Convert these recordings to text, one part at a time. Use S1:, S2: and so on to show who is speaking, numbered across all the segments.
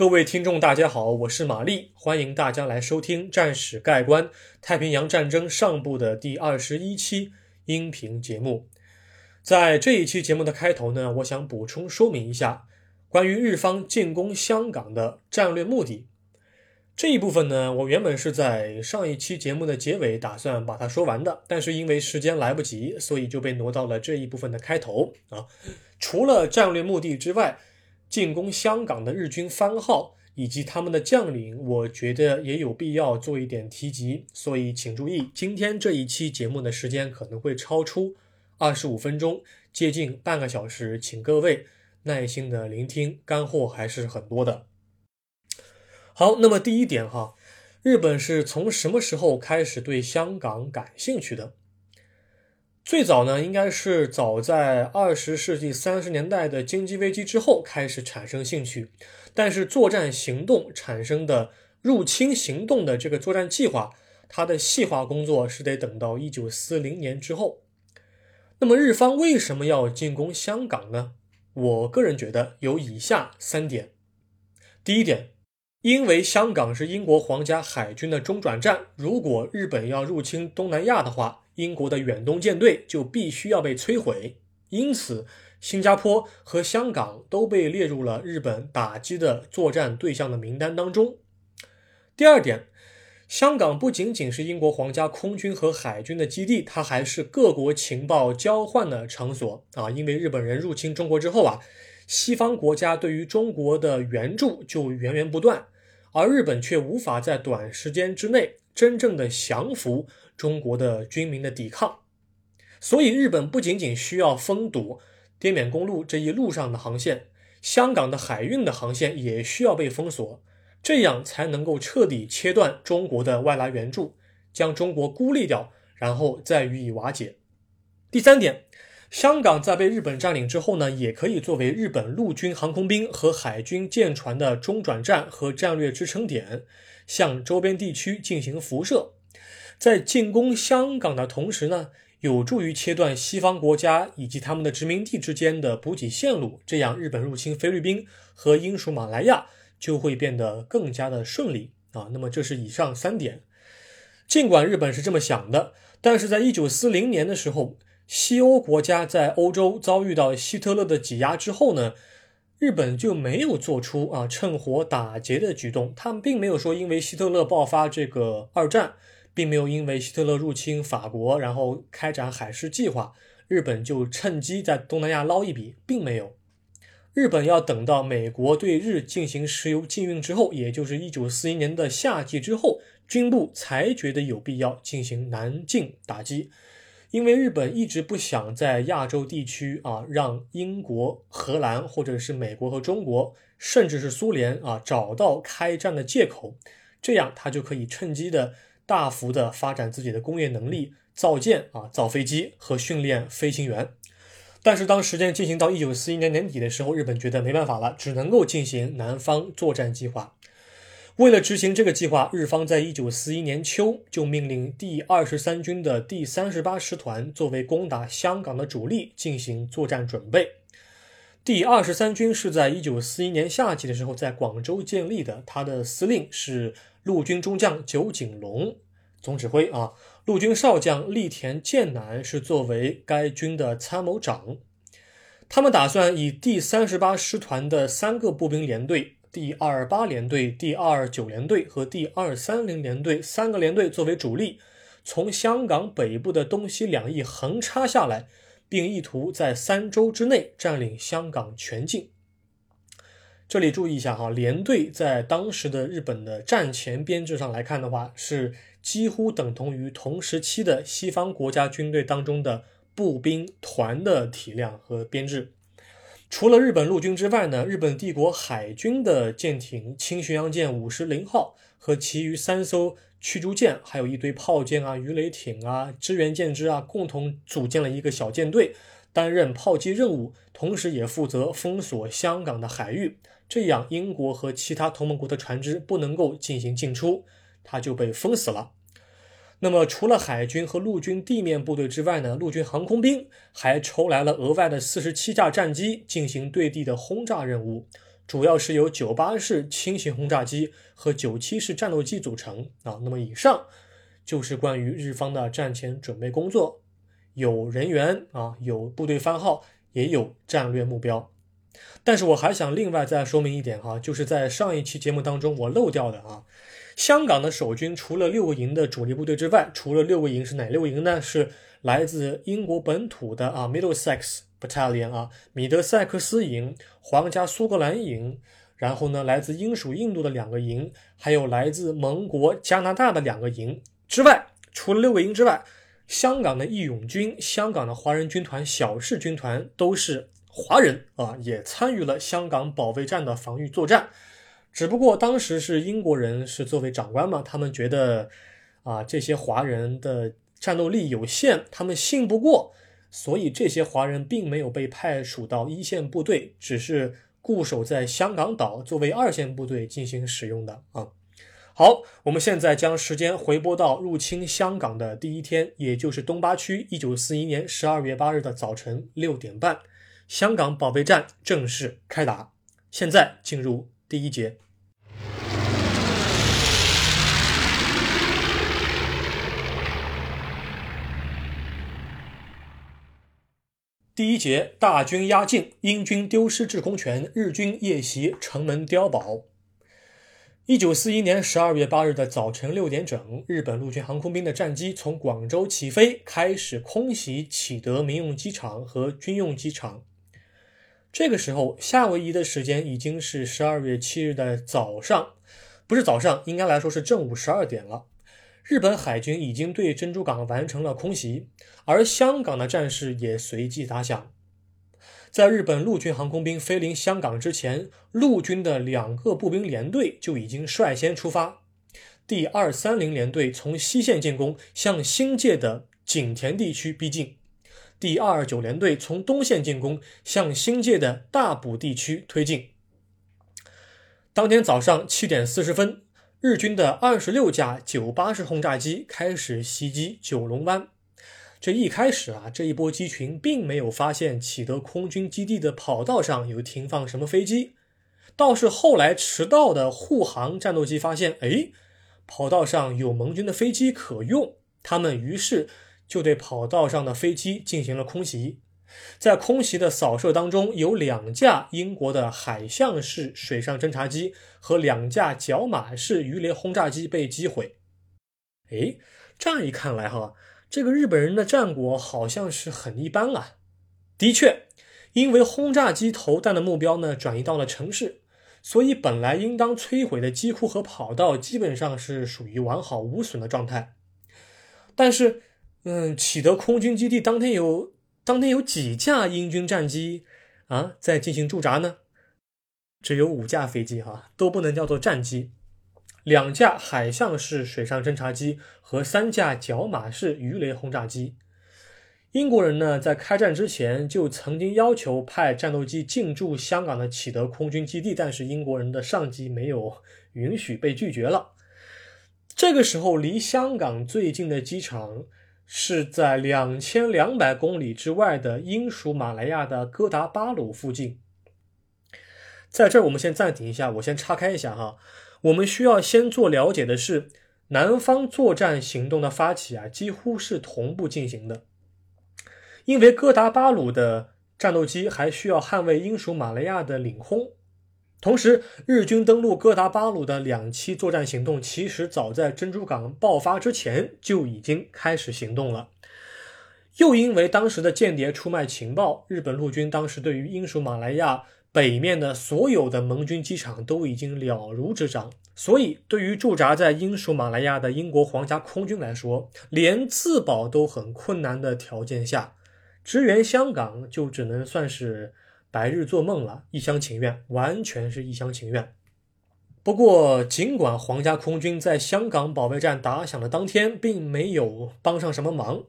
S1: 各位听众，大家好，我是玛丽，欢迎大家来收听《战史概观：太平洋战争上部》的第二十一期音频节目。在这一期节目的开头呢，我想补充说明一下关于日方进攻香港的战略目的。这一部分呢，我原本是在上一期节目的结尾打算把它说完的，但是因为时间来不及，所以就被挪到了这一部分的开头啊。除了战略目的之外，进攻香港的日军番号以及他们的将领，我觉得也有必要做一点提及。所以请注意，今天这一期节目的时间可能会超出二十五分钟，接近半个小时，请各位耐心的聆听，干货还是很多的。好，那么第一点哈，日本是从什么时候开始对香港感兴趣的？最早呢，应该是早在二十世纪三十年代的经济危机之后开始产生兴趣，但是作战行动产生的入侵行动的这个作战计划，它的细化工作是得等到一九四零年之后。那么日方为什么要进攻香港呢？我个人觉得有以下三点。第一点，因为香港是英国皇家海军的中转站，如果日本要入侵东南亚的话。英国的远东舰队就必须要被摧毁，因此新加坡和香港都被列入了日本打击的作战对象的名单当中。第二点，香港不仅仅是英国皇家空军和海军的基地，它还是各国情报交换的场所啊！因为日本人入侵中国之后啊，西方国家对于中国的援助就源源不断，而日本却无法在短时间之内真正的降服。中国的军民的抵抗，所以日本不仅仅需要封堵滇缅公路这一路上的航线，香港的海运的航线也需要被封锁，这样才能够彻底切断中国的外来援助，将中国孤立掉，然后再予以瓦解。第三点，香港在被日本占领之后呢，也可以作为日本陆军航空兵和海军舰船的中转站和战略支撑点，向周边地区进行辐射。在进攻香港的同时呢，有助于切断西方国家以及他们的殖民地之间的补给线路，这样日本入侵菲律宾和英属马来亚就会变得更加的顺利啊。那么这是以上三点。尽管日本是这么想的，但是在一九四零年的时候，西欧国家在欧洲遭遇到希特勒的挤压之后呢，日本就没有做出啊趁火打劫的举动。他们并没有说因为希特勒爆发这个二战。并没有因为希特勒入侵法国，然后开展海事计划，日本就趁机在东南亚捞一笔，并没有。日本要等到美国对日进行石油禁运之后，也就是一九四一年的夏季之后，军部才觉得有必要进行南进打击，因为日本一直不想在亚洲地区啊让英国、荷兰或者是美国和中国，甚至是苏联啊找到开战的借口，这样他就可以趁机的。大幅的发展自己的工业能力，造舰啊，造飞机和训练飞行员。但是当时间进行到一九四一年年底的时候，日本觉得没办法了，只能够进行南方作战计划。为了执行这个计划，日方在一九四一年秋就命令第二十三军的第三十八师团作为攻打香港的主力进行作战准备。第二十三军是在一九四一年夏季的时候在广州建立的，他的司令是。陆军中将酒井隆总指挥啊，陆军少将栗田健男是作为该军的参谋长。他们打算以第三十八师团的三个步兵连队，第二八联队、第二九联队和第二三零联队三个连队作为主力，从香港北部的东西两翼横插下来，并意图在三周之内占领香港全境。这里注意一下哈，连队在当时的日本的战前编制上来看的话，是几乎等同于同时期的西方国家军队当中的步兵团的体量和编制。除了日本陆军之外呢，日本帝国海军的舰艇轻巡洋舰五十零号和其余三艘驱逐舰，还有一堆炮舰啊、鱼雷艇啊、支援舰只啊，共同组建了一个小舰队，担任炮击任务，同时也负责封锁香港的海域。这样，英国和其他同盟国的船只不能够进行进出，它就被封死了。那么，除了海军和陆军地面部队之外呢？陆军航空兵还抽来了额外的四十七架战机进行对地的轰炸任务。主要是由九八式轻型轰炸机和九七式战斗机组成啊。那么以上就是关于日方的战前准备工作，有人员啊，有部队番号，也有战略目标。但是我还想另外再说明一点哈，就是在上一期节目当中我漏掉的啊，香港的守军除了六个营的主力部队之外，除了六个营是哪六个营呢？是来自英国本土的啊，Middlesex。Battalion 啊，米德塞克斯营、皇家苏格兰营，然后呢，来自英属印度的两个营，还有来自盟国加拿大的两个营之外，除了六个营之外，香港的义勇军、香港的华人军团、小式军团都是华人啊，也参与了香港保卫战的防御作战。只不过当时是英国人是作为长官嘛，他们觉得啊，这些华人的战斗力有限，他们信不过。所以这些华人并没有被派属到一线部队，只是固守在香港岛作为二线部队进行使用的啊。好，我们现在将时间回拨到入侵香港的第一天，也就是东八区一九四一年十二月八日的早晨六点半，香港保卫战正式开打。现在进入第一节。第一节，大军压境，英军丢失制空权，日军夜袭城门碉堡。一九四一年十二月八日的早晨六点整，日本陆军航空兵的战机从广州起飞，开始空袭启德民用机场和军用机场。这个时候，夏威夷的时间已经是十二月七日的早上，不是早上，应该来说是正午十二点了。日本海军已经对珍珠港完成了空袭，而香港的战事也随即打响。在日本陆军航空兵飞临香港之前，陆军的两个步兵连队就已经率先出发。第二三零联队从西线进攻，向新界的景田地区逼近；第二二九联队从东线进攻，向新界的大埔地区推进。当天早上七点四十分。日军的二十六架九八式轰炸机开始袭击九龙湾。这一开始啊，这一波机群并没有发现启德空军基地的跑道上有停放什么飞机，倒是后来迟到的护航战斗机发现，哎，跑道上有盟军的飞机可用，他们于是就对跑道上的飞机进行了空袭。在空袭的扫射当中，有两架英国的海象式水上侦察机和两架角马式鱼雷轰炸机被击毁。哎，这样一看来，哈，这个日本人的战果好像是很一般啊。的确，因为轰炸机投弹的目标呢转移到了城市，所以本来应当摧毁的机库和跑道基本上是属于完好无损的状态。但是，嗯，启德空军基地当天有。当天有几架英军战机啊在进行驻扎呢？只有五架飞机哈，都不能叫做战机。两架海象式水上侦察机和三架角马式鱼雷轰炸机。英国人呢在开战之前就曾经要求派战斗机进驻香港的启德空军基地，但是英国人的上级没有允许，被拒绝了。这个时候离香港最近的机场。是在两千两百公里之外的英属马来亚的哥达巴鲁附近。在这儿，我们先暂停一下，我先岔开一下哈。我们需要先做了解的是，南方作战行动的发起啊，几乎是同步进行的，因为哥达巴鲁的战斗机还需要捍卫英属马来亚的领空。同时，日军登陆哥达巴鲁的两栖作战行动，其实早在珍珠港爆发之前就已经开始行动了。又因为当时的间谍出卖情报，日本陆军当时对于英属马来亚北面的所有的盟军机场都已经了如指掌，所以对于驻扎在英属马来亚的英国皇家空军来说，连自保都很困难的条件下，支援香港就只能算是。白日做梦了，一厢情愿，完全是一厢情愿。不过，尽管皇家空军在香港保卫战打响的当天并没有帮上什么忙，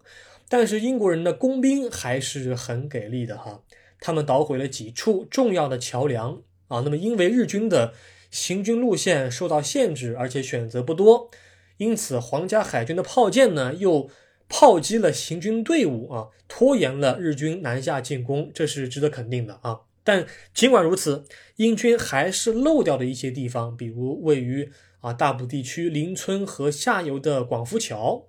S1: 但是英国人的工兵还是很给力的哈。他们捣毁了几处重要的桥梁啊。那么，因为日军的行军路线受到限制，而且选择不多，因此皇家海军的炮舰呢又。炮击了行军队伍啊，拖延了日军南下进攻，这是值得肯定的啊。但尽管如此，英军还是漏掉了一些地方，比如位于啊大埔地区邻村河下游的广福桥。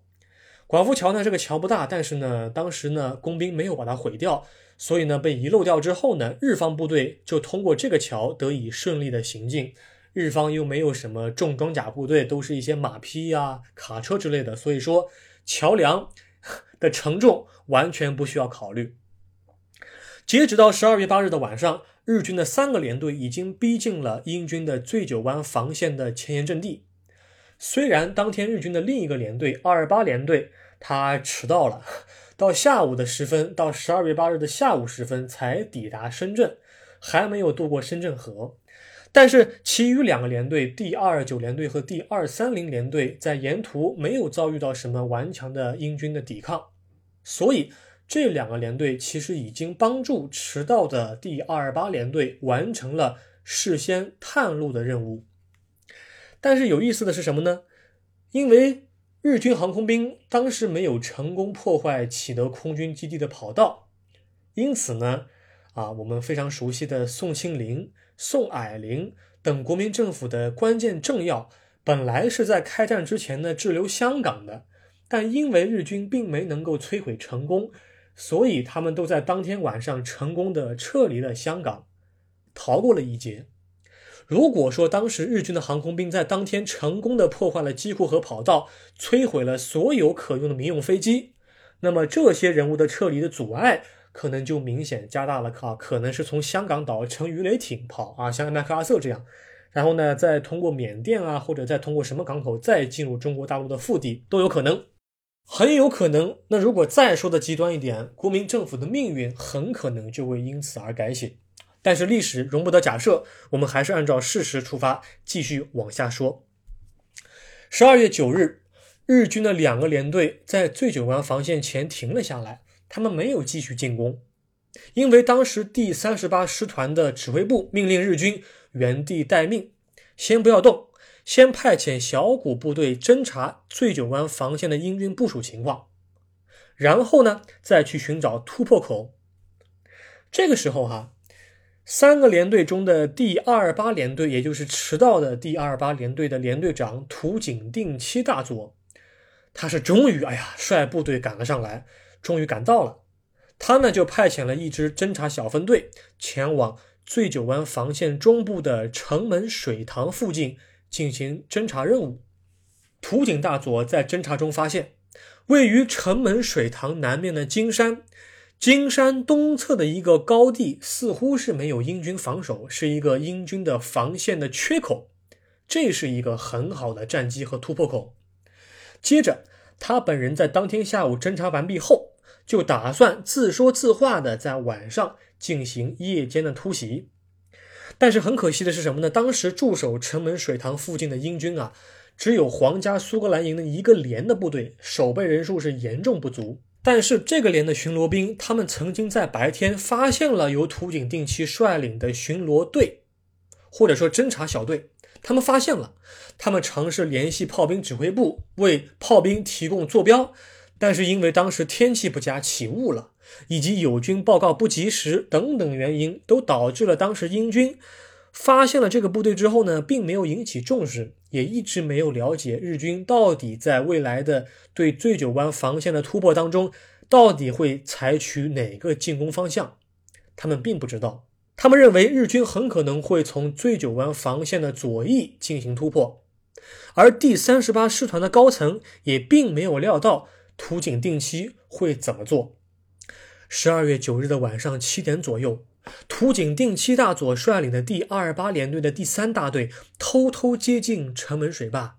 S1: 广福桥呢，这个桥不大，但是呢，当时呢，工兵没有把它毁掉，所以呢，被遗漏掉之后呢，日方部队就通过这个桥得以顺利的行进。日方又没有什么重装甲部队，都是一些马匹呀、卡车之类的，所以说桥梁的承重完全不需要考虑。截止到十二月八日的晚上，日军的三个连队已经逼近了英军的醉酒湾防线的前沿阵地。虽然当天日军的另一个连队二二八连队他迟到了，到下午的时分，到十二月八日的下午时分才抵达深圳，还没有渡过深圳河。但是其余两个连队第二九连队和第二三零连队在沿途没有遭遇到什么顽强的英军的抵抗，所以。这两个连队其实已经帮助迟到的第二八连队完成了事先探路的任务。但是有意思的是什么呢？因为日军航空兵当时没有成功破坏启德空军基地的跑道，因此呢，啊，我们非常熟悉的宋庆龄、宋霭龄等国民政府的关键政要，本来是在开战之前呢滞留香港的，但因为日军并没能够摧毁成功。所以他们都在当天晚上成功的撤离了香港，逃过了一劫。如果说当时日军的航空兵在当天成功的破坏了机库和跑道，摧毁了所有可用的民用飞机，那么这些人物的撤离的阻碍可能就明显加大了。啊，可能是从香港岛乘鱼雷艇跑啊，像麦克阿瑟这样，然后呢再通过缅甸啊，或者再通过什么港口再进入中国大陆的腹地都有可能。很有可能，那如果再说的极端一点，国民政府的命运很可能就会因此而改写。但是历史容不得假设，我们还是按照事实出发，继续往下说。十二月九日，日军的两个连队在醉酒湾防线前停了下来，他们没有继续进攻，因为当时第三十八师团的指挥部命令日军原地待命，先不要动。先派遣小股部队侦察醉酒湾防线的英军部署情况，然后呢，再去寻找突破口。这个时候哈，三个连队中的第二八连队，也就是迟到的第二八连队的连队长土井定期大佐，他是终于哎呀，率部队赶了上来，终于赶到了。他呢，就派遣了一支侦察小分队前往醉酒湾防线中部的城门水塘附近。进行侦察任务，土井大佐在侦察中发现，位于城门水塘南面的金山，金山东侧的一个高地似乎是没有英军防守，是一个英军的防线的缺口，这是一个很好的战机和突破口。接着，他本人在当天下午侦察完毕后，就打算自说自话的在晚上进行夜间的突袭。但是很可惜的是什么呢？当时驻守城门水塘附近的英军啊，只有皇家苏格兰营的一个连的部队，守备人数是严重不足。但是这个连的巡逻兵，他们曾经在白天发现了由土井定期率领的巡逻队，或者说侦察小队，他们发现了，他们尝试联系炮兵指挥部，为炮兵提供坐标，但是因为当时天气不佳，起雾了。以及友军报告不及时等等原因，都导致了当时英军发现了这个部队之后呢，并没有引起重视，也一直没有了解日军到底在未来的对醉酒湾防线的突破当中，到底会采取哪个进攻方向。他们并不知道，他们认为日军很可能会从醉酒湾防线的左翼进行突破，而第三十八师团的高层也并没有料到土井定期会怎么做。十二月九日的晚上七点左右，土井定期大佐率领的第二八联队的第三大队偷偷接近城门水坝。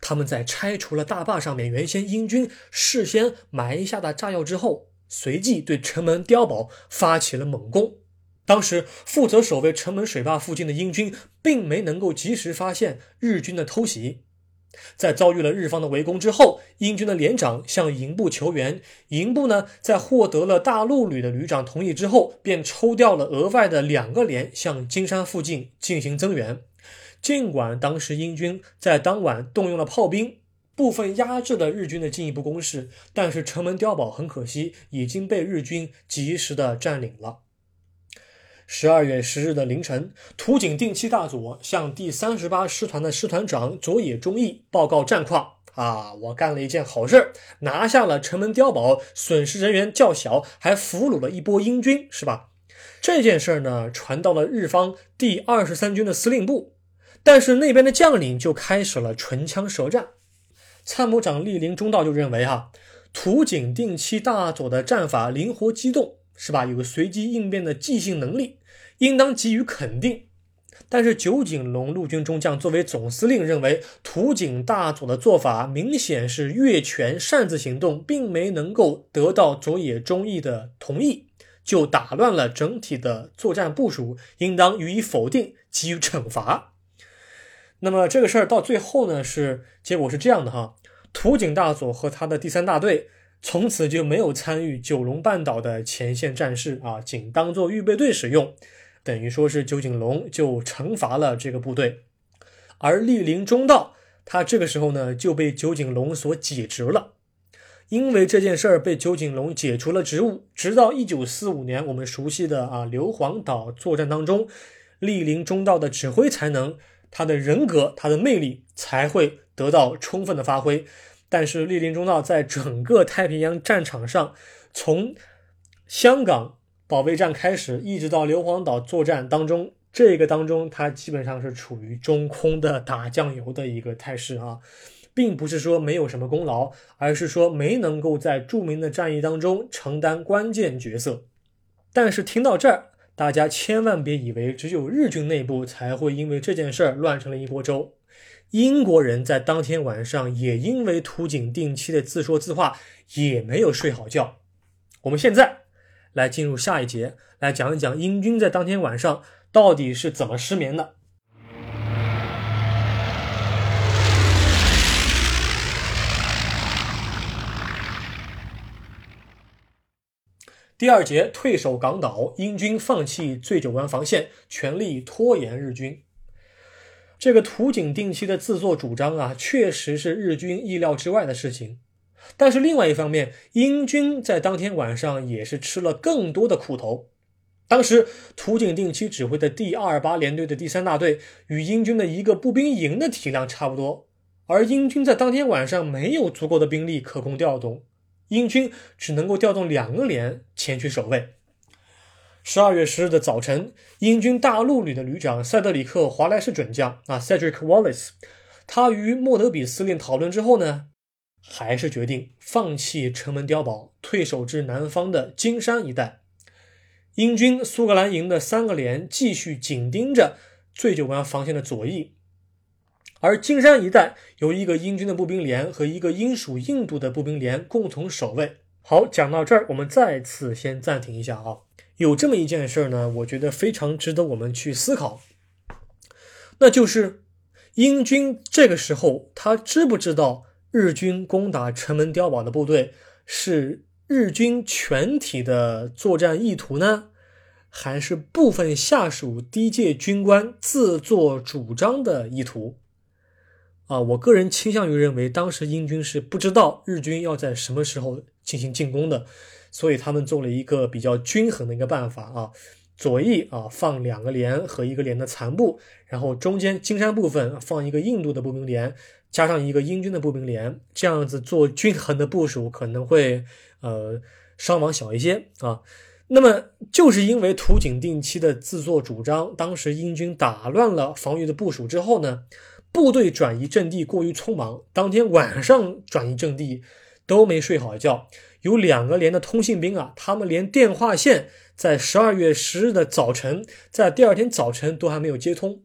S1: 他们在拆除了大坝上面原先英军事先埋下的炸药之后，随即对城门碉堡发起了猛攻。当时负责守卫城门水坝附近的英军并没能够及时发现日军的偷袭。在遭遇了日方的围攻之后，英军的连长向营部求援。营部呢，在获得了大陆旅的旅长同意之后，便抽调了额外的两个连向金山附近进行增援。尽管当时英军在当晚动用了炮兵，部分压制了日军的进一步攻势，但是城门碉堡很可惜已经被日军及时的占领了。十二月十日的凌晨，土井定期大佐向第三十八师团的师团长佐野忠义报告战况。啊，我干了一件好事，拿下了城门碉堡，损失人员较小，还俘虏了一波英军，是吧？这件事呢，传到了日方第二十三军的司令部，但是那边的将领就开始了唇枪舌战。参谋长莅临中道就认为，哈，土井定期大佐的战法灵活机动，是吧？有个随机应变的即兴能力，应当给予肯定。但是九井隆陆军中将作为总司令，认为土井大佐的做法明显是越权擅自行动，并没能够得到佐野忠义的同意，就打乱了整体的作战部署，应当予以否定，给予惩罚。那么这个事儿到最后呢，是结果是这样的哈，土井大佐和他的第三大队从此就没有参与九龙半岛的前线战事啊，仅当做预备队使用。等于说是九井隆就惩罚了这个部队，而莅临中道，他这个时候呢就被九井隆所解职了。因为这件事儿被九井隆解除了职务，直到一九四五年，我们熟悉的啊硫磺岛作战当中，莅临中道的指挥才能、他的人格、他的魅力才会得到充分的发挥。但是莅临中道在整个太平洋战场上，从香港。保卫战开始，一直到硫磺岛作战当中，这个当中他基本上是处于中空的打酱油的一个态势啊，并不是说没有什么功劳，而是说没能够在著名的战役当中承担关键角色。但是听到这儿，大家千万别以为只有日军内部才会因为这件事儿乱成了一锅粥，英国人在当天晚上也因为图井定期的自说自话，也没有睡好觉。我们现在。来进入下一节，来讲一讲英军在当天晚上到底是怎么失眠的。第二节，退守港岛，英军放弃醉酒湾防线，全力拖延日军。这个图井定期的自作主张啊，确实是日军意料之外的事情。但是另外一方面，英军在当天晚上也是吃了更多的苦头。当时土井定期指挥的第二八联队的第三大队与英军的一个步兵营的体量差不多，而英军在当天晚上没有足够的兵力可供调动，英军只能够调动两个连前去守卫。十二月十日的早晨，英军大陆旅的旅长塞德里克·华莱士准将啊，Cedric Wallace，他与莫德比司令讨论之后呢。还是决定放弃城门碉堡，退守至南方的金山一带。英军苏格兰营的三个连继续紧盯着醉酒湾防线的左翼，而金山一带由一个英军的步兵连和一个英属印度的步兵连共同守卫。好，讲到这儿，我们再次先暂停一下啊。有这么一件事呢，我觉得非常值得我们去思考，那就是英军这个时候他知不知道？日军攻打城门碉堡的部队是日军全体的作战意图呢，还是部分下属低阶军官自作主张的意图？啊，我个人倾向于认为，当时英军是不知道日军要在什么时候进行进攻的，所以他们做了一个比较均衡的一个办法啊，左翼啊放两个连和一个连的残部，然后中间金山部分放一个印度的步兵连。加上一个英军的步兵连，这样子做均衡的部署，可能会呃伤亡小一些啊。那么就是因为图井定期的自作主张，当时英军打乱了防御的部署之后呢，部队转移阵地过于匆忙，当天晚上转移阵地都没睡好觉。有两个连的通信兵啊，他们连电话线在十二月十日的早晨，在第二天早晨都还没有接通。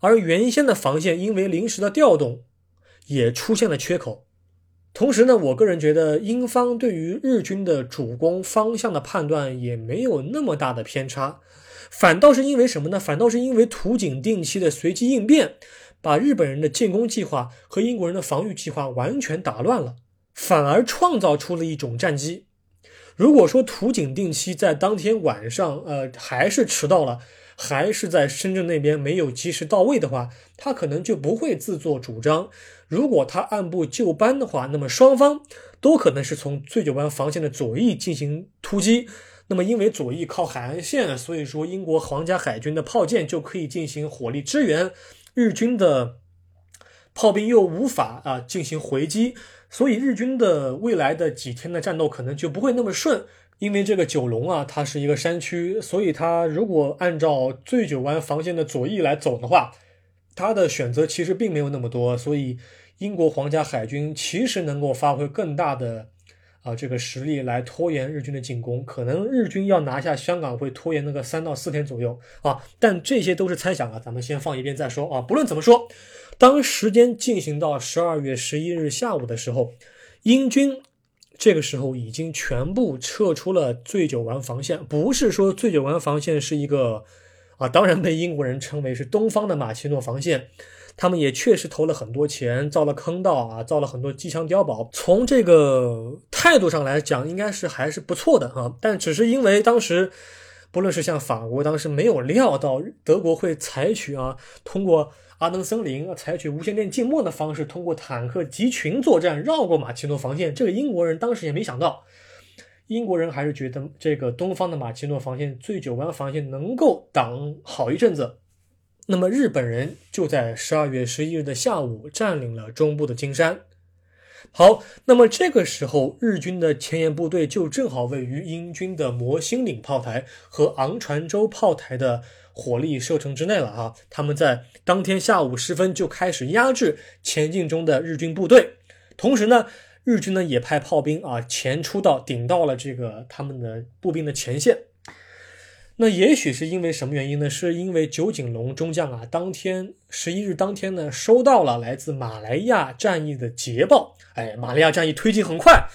S1: 而原先的防线因为临时的调动，也出现了缺口。同时呢，我个人觉得英方对于日军的主攻方向的判断也没有那么大的偏差，反倒是因为什么呢？反倒是因为图井定期的随机应变，把日本人的进攻计划和英国人的防御计划完全打乱了，反而创造出了一种战机。如果说图井定期在当天晚上，呃，还是迟到了。还是在深圳那边没有及时到位的话，他可能就不会自作主张。如果他按部就班的话，那么双方都可能是从醉酒湾防线的左翼进行突击。那么因为左翼靠海岸线，所以说英国皇家海军的炮舰就可以进行火力支援，日军的炮兵又无法啊进行回击，所以日军的未来的几天的战斗可能就不会那么顺。因为这个九龙啊，它是一个山区，所以它如果按照醉酒湾防线的左翼来走的话，它的选择其实并没有那么多，所以英国皇家海军其实能够发挥更大的啊这个实力来拖延日军的进攻，可能日军要拿下香港会拖延那个三到四天左右啊，但这些都是猜想啊，咱们先放一边再说啊。不论怎么说，当时间进行到十二月十一日下午的时候，英军。这个时候已经全部撤出了醉酒湾防线，不是说醉酒湾防线是一个啊，当然被英国人称为是东方的马奇诺防线。他们也确实投了很多钱，造了坑道啊，造了很多机枪碉堡。从这个态度上来讲，应该是还是不错的啊。但只是因为当时，不论是像法国，当时没有料到德国会采取啊，通过。阿登森林采取无线电静默的方式，通过坦克集群作战绕过马奇诺防线。这个英国人当时也没想到，英国人还是觉得这个东方的马奇诺防线、醉酒湾防线能够挡好一阵子。那么日本人就在十二月十一日的下午占领了中部的金山。好，那么这个时候日军的前沿部队就正好位于英军的摩星岭炮台和昂船洲炮台的。火力射程之内了啊！他们在当天下午时分就开始压制前进中的日军部队，同时呢，日军呢也派炮兵啊前出到顶到了这个他们的步兵的前线。那也许是因为什么原因呢？是因为酒井隆中将啊，当天十一日当天呢收到了来自马来亚战役的捷报。哎，马来亚战役推进很快，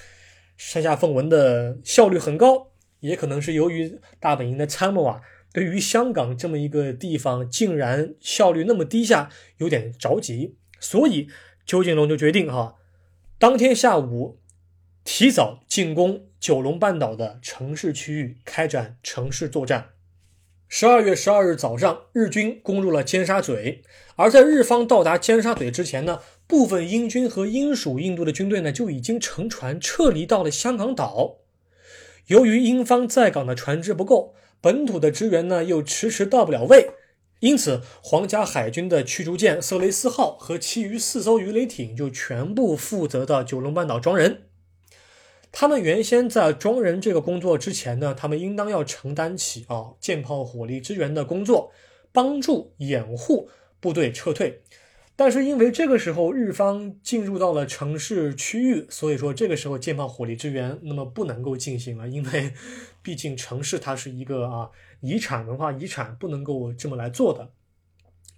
S1: 山下奉文的效率很高，也可能是由于大本营的参谋啊。对于香港这么一个地方，竟然效率那么低下，有点着急，所以邱景龙就决定哈，当天下午提早进攻九龙半岛的城市区域，开展城市作战。十二月十二日早上，日军攻入了尖沙咀，而在日方到达尖沙咀之前呢，部分英军和英属印度的军队呢就已经乘船撤离到了香港岛。由于英方在港的船只不够。本土的支援呢又迟迟到不了位，因此皇家海军的驱逐舰色雷斯号和其余四艘鱼雷艇就全部负责到九龙半岛装人。他们原先在装人这个工作之前呢，他们应当要承担起啊舰炮火力支援的工作，帮助掩护部队撤退。但是因为这个时候日方进入到了城市区域，所以说这个时候舰炮火力支援那么不能够进行了，因为 毕竟城市它是一个啊遗产文化遗产，不能够这么来做的。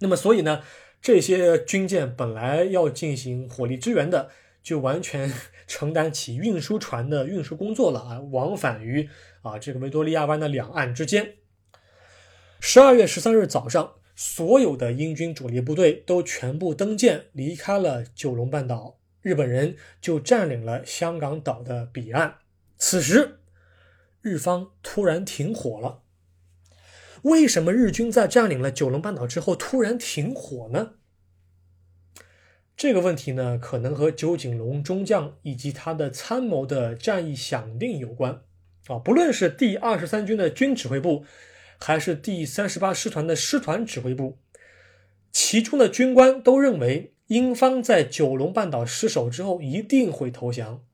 S1: 那么所以呢，这些军舰本来要进行火力支援的，就完全 承担起运输船的运输工作了啊，往返于啊这个维多利亚湾的两岸之间。十二月十三日早上。所有的英军主力部队都全部登舰离开了九龙半岛，日本人就占领了香港岛的彼岸。此时，日方突然停火了。为什么日军在占领了九龙半岛之后突然停火呢？这个问题呢，可能和九井隆中将以及他的参谋的战役响定有关。啊，不论是第二十三军的军指挥部。还是第三十八师团的师团指挥部，其中的军官都认为，英方在九龙半岛失守之后一定会投降。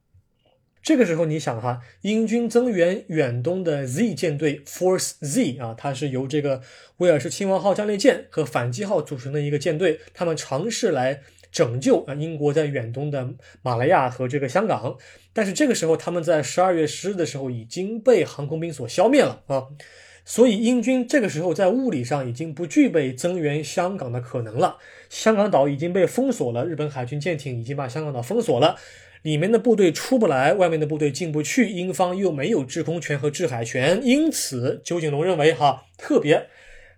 S1: 这个时候，你想哈，英军增援远东的 Z 舰队 Force Z 啊，它是由这个威尔士亲王号战列舰和反击号组成的一个舰队，他们尝试来拯救啊英国在远东的马来亚和这个香港。但是这个时候，他们在十二月十日的时候已经被航空兵所消灭了啊。所以英军这个时候在物理上已经不具备增援香港的可能了。香港岛已经被封锁了，日本海军舰艇已经把香港岛封锁了，里面的部队出不来，外面的部队进不去，英方又没有制空权和制海权。因此，九井龙认为，哈，特别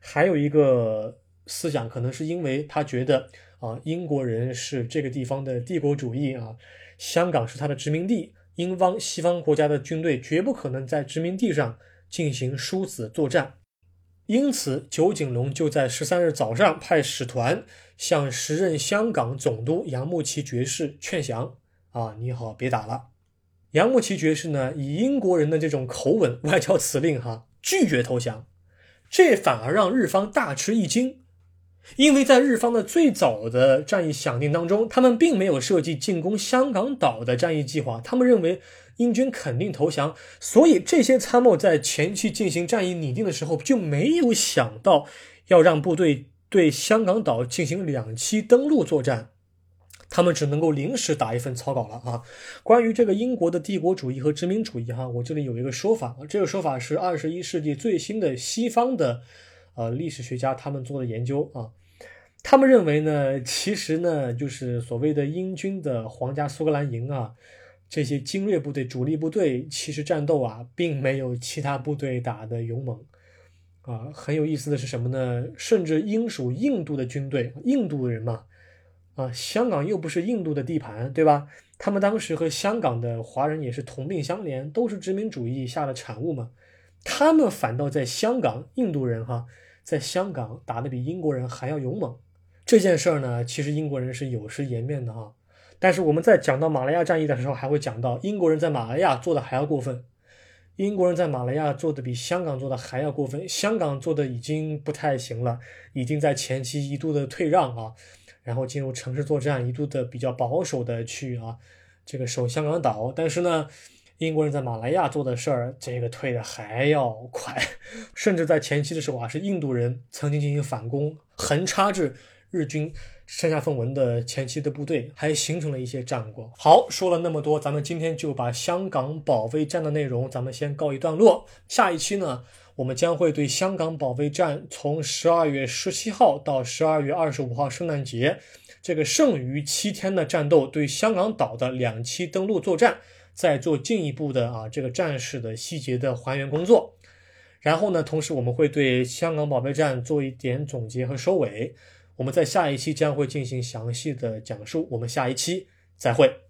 S1: 还有一个思想，可能是因为他觉得啊，英国人是这个地方的帝国主义啊，香港是他的殖民地，英方西方国家的军队绝不可能在殖民地上。进行殊死作战，因此酒井隆就在十三日早上派使团向时任香港总督杨慕琦爵士劝降：啊，你好，别打了。杨慕琦爵士呢，以英国人的这种口吻，外交辞令哈，拒绝投降，这反而让日方大吃一惊，因为在日方的最早的战役响定当中，他们并没有设计进攻香港岛的战役计划，他们认为英军肯定投降，所以这些参谋在前期进行战役拟定的时候就没有想到要让部队对香港岛进行两栖登陆作战。他们只能够临时打一份草稿了啊！关于这个英国的帝国主义和殖民主义，哈，我这里有一个说法，这个说法是二十一世纪最新的西方的呃历史学家他们做的研究啊。他们认为呢，其实呢，就是所谓的英军的皇家苏格兰营啊，这些精锐部队、主力部队，其实战斗啊，并没有其他部队打的勇猛啊。很有意思的是什么呢？甚至英属印度的军队，印度人嘛。啊，香港又不是印度的地盘，对吧？他们当时和香港的华人也是同病相怜，都是殖民主义下的产物嘛。他们反倒在香港，印度人哈，在香港打得比英国人还要勇猛。这件事儿呢，其实英国人是有失颜面的哈。但是我们在讲到马来亚战役的时候，还会讲到英国人在马来亚做的还要过分。英国人在马来亚做的比香港做的还要过分，香港做的已经不太行了，已经在前期一度的退让啊。然后进入城市作战，一度的比较保守的去啊，这个守香港岛。但是呢，英国人在马来亚做的事儿，这个退的还要快，甚至在前期的时候啊，是印度人曾经进行反攻，横插至日军上下凤文的前期的部队，还形成了一些战果。好，说了那么多，咱们今天就把香港保卫战的内容，咱们先告一段落。下一期呢？我们将会对香港保卫战从十二月十七号到十二月二十五号圣诞节这个剩余七天的战斗，对香港岛的两栖登陆作战，再做进一步的啊这个战事的细节的还原工作。然后呢，同时我们会对香港保卫战做一点总结和收尾。我们在下一期将会进行详细的讲述。我们下一期再会。